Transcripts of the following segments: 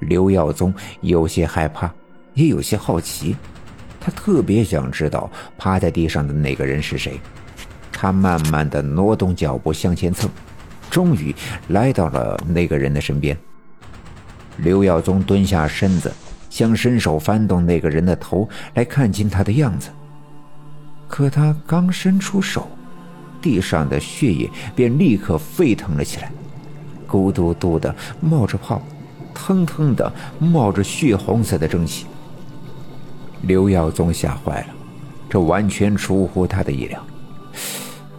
刘耀宗有些害怕，也有些好奇，他特别想知道趴在地上的那个人是谁。他慢慢的挪动脚步向前蹭，终于来到了那个人的身边。刘耀宗蹲下身子，想伸手翻动那个人的头来看清他的样子。可他刚伸出手，地上的血液便立刻沸腾了起来，咕嘟嘟的冒着泡。腾腾的冒着血红色的蒸汽，刘耀宗吓坏了，这完全出乎他的意料。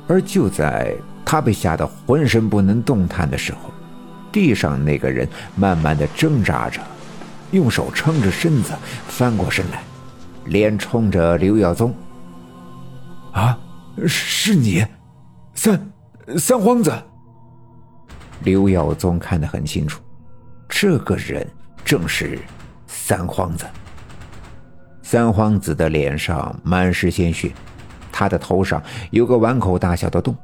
而就在他被吓得浑身不能动弹的时候，地上那个人慢慢的挣扎着，用手撑着身子翻过身来，脸冲着刘耀宗：“啊，是你，三三皇子。”刘耀宗看得很清楚。这个人正是三皇子。三皇子的脸上满是鲜血，他的头上有个碗口大小的洞，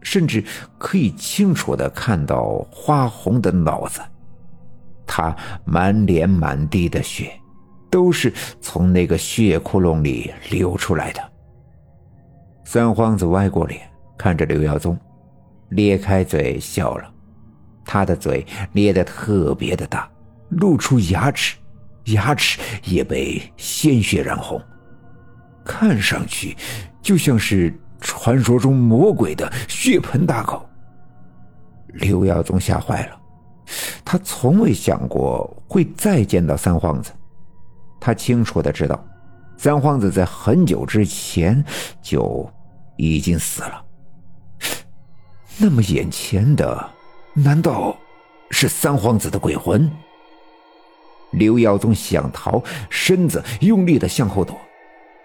甚至可以清楚的看到花红的脑子。他满脸满地的血，都是从那个血窟窿里流出来的。三皇子歪过脸看着刘耀宗，咧开嘴笑了。他的嘴咧得特别的大，露出牙齿，牙齿也被鲜血染红，看上去就像是传说中魔鬼的血盆大口。刘耀宗吓坏了，他从未想过会再见到三皇子，他清楚的知道，三皇子在很久之前就已经死了。那么眼前的……难道是三皇子的鬼魂？刘耀宗想逃，身子用力的向后躲，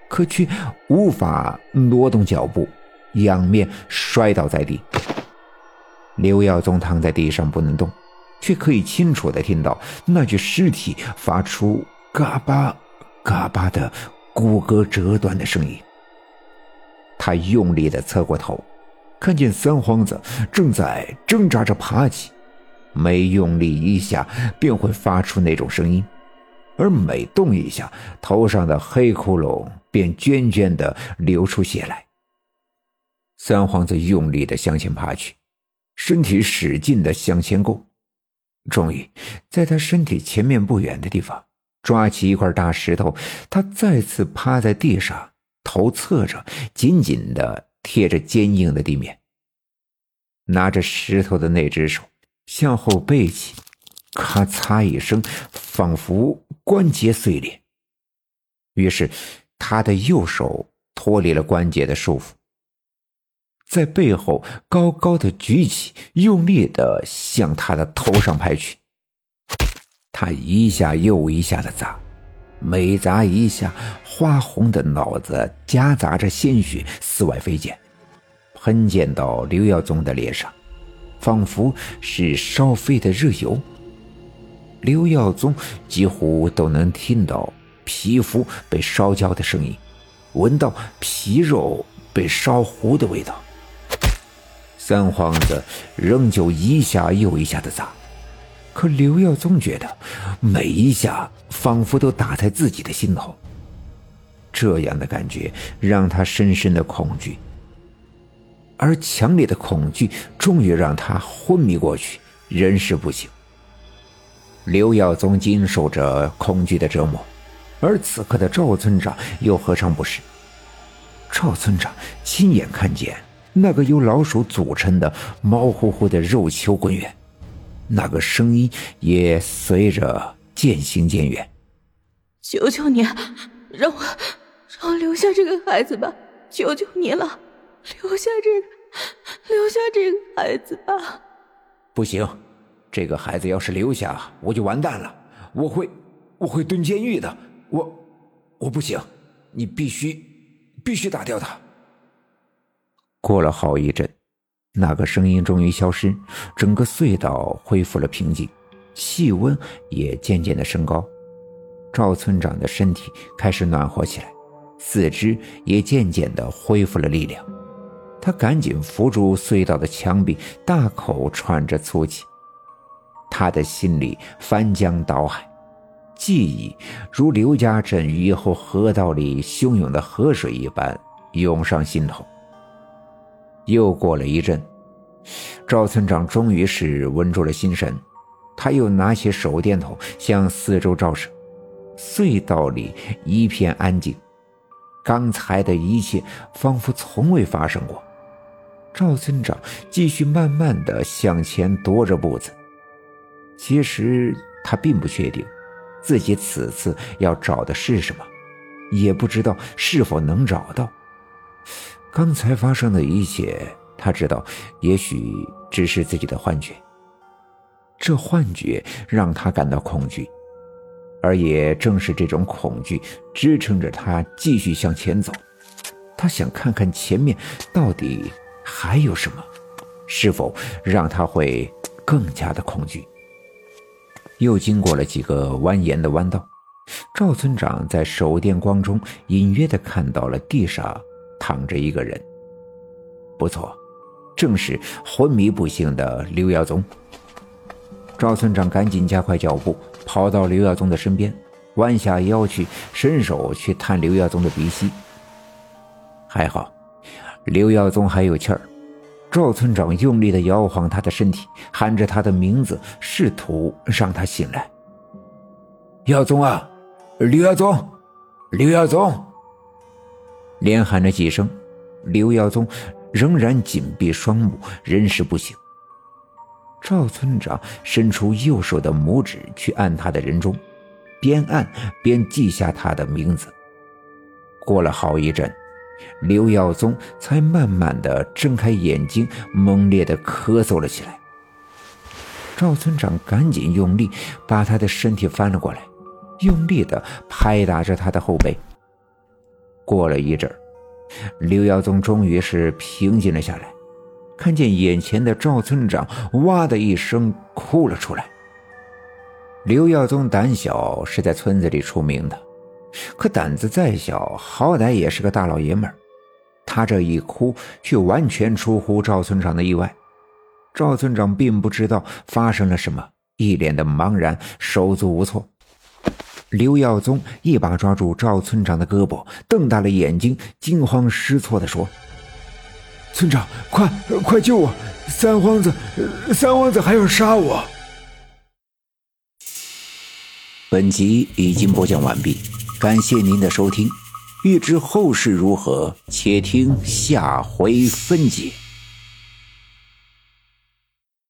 可却无法挪动脚步，仰面摔倒在地。刘耀宗躺在地上不能动，却可以清楚的听到那具尸体发出嘎巴嘎巴的骨骼折断的声音。他用力的侧过头。看见三皇子正在挣扎着爬起，每用力一下便会发出那种声音，而每动一下，头上的黑窟窿便涓涓的流出血来。三皇子用力的向前爬去，身体使劲的向前够，终于在他身体前面不远的地方抓起一块大石头，他再次趴在地上，头侧着，紧紧的。贴着坚硬的地面，拿着石头的那只手向后背起，咔嚓一声，仿佛关节碎裂。于是，他的右手脱离了关节的束缚，在背后高高的举起，用力的向他的头上拍去。他一下又一下的砸，每砸一下。花红的脑子夹杂着鲜血四外飞溅，喷溅到刘耀宗的脸上，仿佛是烧飞的热油。刘耀宗几乎都能听到皮肤被烧焦的声音，闻到皮肉被烧糊的味道。三皇子仍旧一下又一下的砸，可刘耀宗觉得每一下仿佛都打在自己的心头。这样的感觉让他深深的恐惧，而强烈的恐惧终于让他昏迷过去，人事不省。刘耀宗经受着恐惧的折磨，而此刻的赵村长又何尝不是？赵村长亲眼看见那个由老鼠组成的毛乎乎的肉球滚远，那个声音也随着渐行渐远。求求你，让我。让我留下这个孩子吧，求求你了，留下这个，留下这个孩子吧。不行，这个孩子要是留下，我就完蛋了，我会，我会蹲监狱的。我，我不行，你必须，必须打掉他。过了好一阵，那个声音终于消失，整个隧道恢复了平静，气温也渐渐的升高，赵村长的身体开始暖和起来。四肢也渐渐的恢复了力量，他赶紧扶住隧道的墙壁，大口喘着粗气。他的心里翻江倒海，记忆如刘家镇雨后河道里汹涌的河水一般涌上心头。又过了一阵，赵村长终于是稳住了心神，他又拿起手电筒向四周照射，隧道里一片安静，刚才的一切仿佛从未发生过。赵村长继续慢慢的向前踱着步子，其实他并不确定自己此次要找的是什么，也不知道是否能找到。刚才发生的一切，他知道，也许只是自己的幻觉。这幻觉让他感到恐惧，而也正是这种恐惧支撑着他继续向前走。他想看看前面到底还有什么，是否让他会更加的恐惧。又经过了几个蜿蜒的弯道，赵村长在手电光中隐约的看到了地上。躺着一个人，不错，正是昏迷不醒的刘耀宗。赵村长赶紧加快脚步，跑到刘耀宗的身边，弯下腰去，伸手去探刘耀宗的鼻息。还好，刘耀宗还有气儿。赵村长用力的摇晃他的身体，喊着他的名字，试图让他醒来。耀宗啊，刘耀宗，刘耀宗。连喊了几声，刘耀宗仍然紧闭双目，人事不省。赵村长伸出右手的拇指去按他的人中，边按边记下他的名字。过了好一阵，刘耀宗才慢慢的睁开眼睛，猛烈的咳嗽了起来。赵村长赶紧用力把他的身体翻了过来，用力的拍打着他的后背。过了一阵刘耀宗终于是平静了下来，看见眼前的赵村长，哇的一声哭了出来。刘耀宗胆小，是在村子里出名的，可胆子再小，好歹也是个大老爷们儿。他这一哭，却完全出乎赵村长的意外。赵村长并不知道发生了什么，一脸的茫然，手足无措。刘耀宗一把抓住赵村长的胳膊，瞪大了眼睛，惊慌失措地说：“村长，快快救我！三皇子，三皇子还要杀我！”本集已经播讲完毕，感谢您的收听。欲知后事如何，且听下回分解。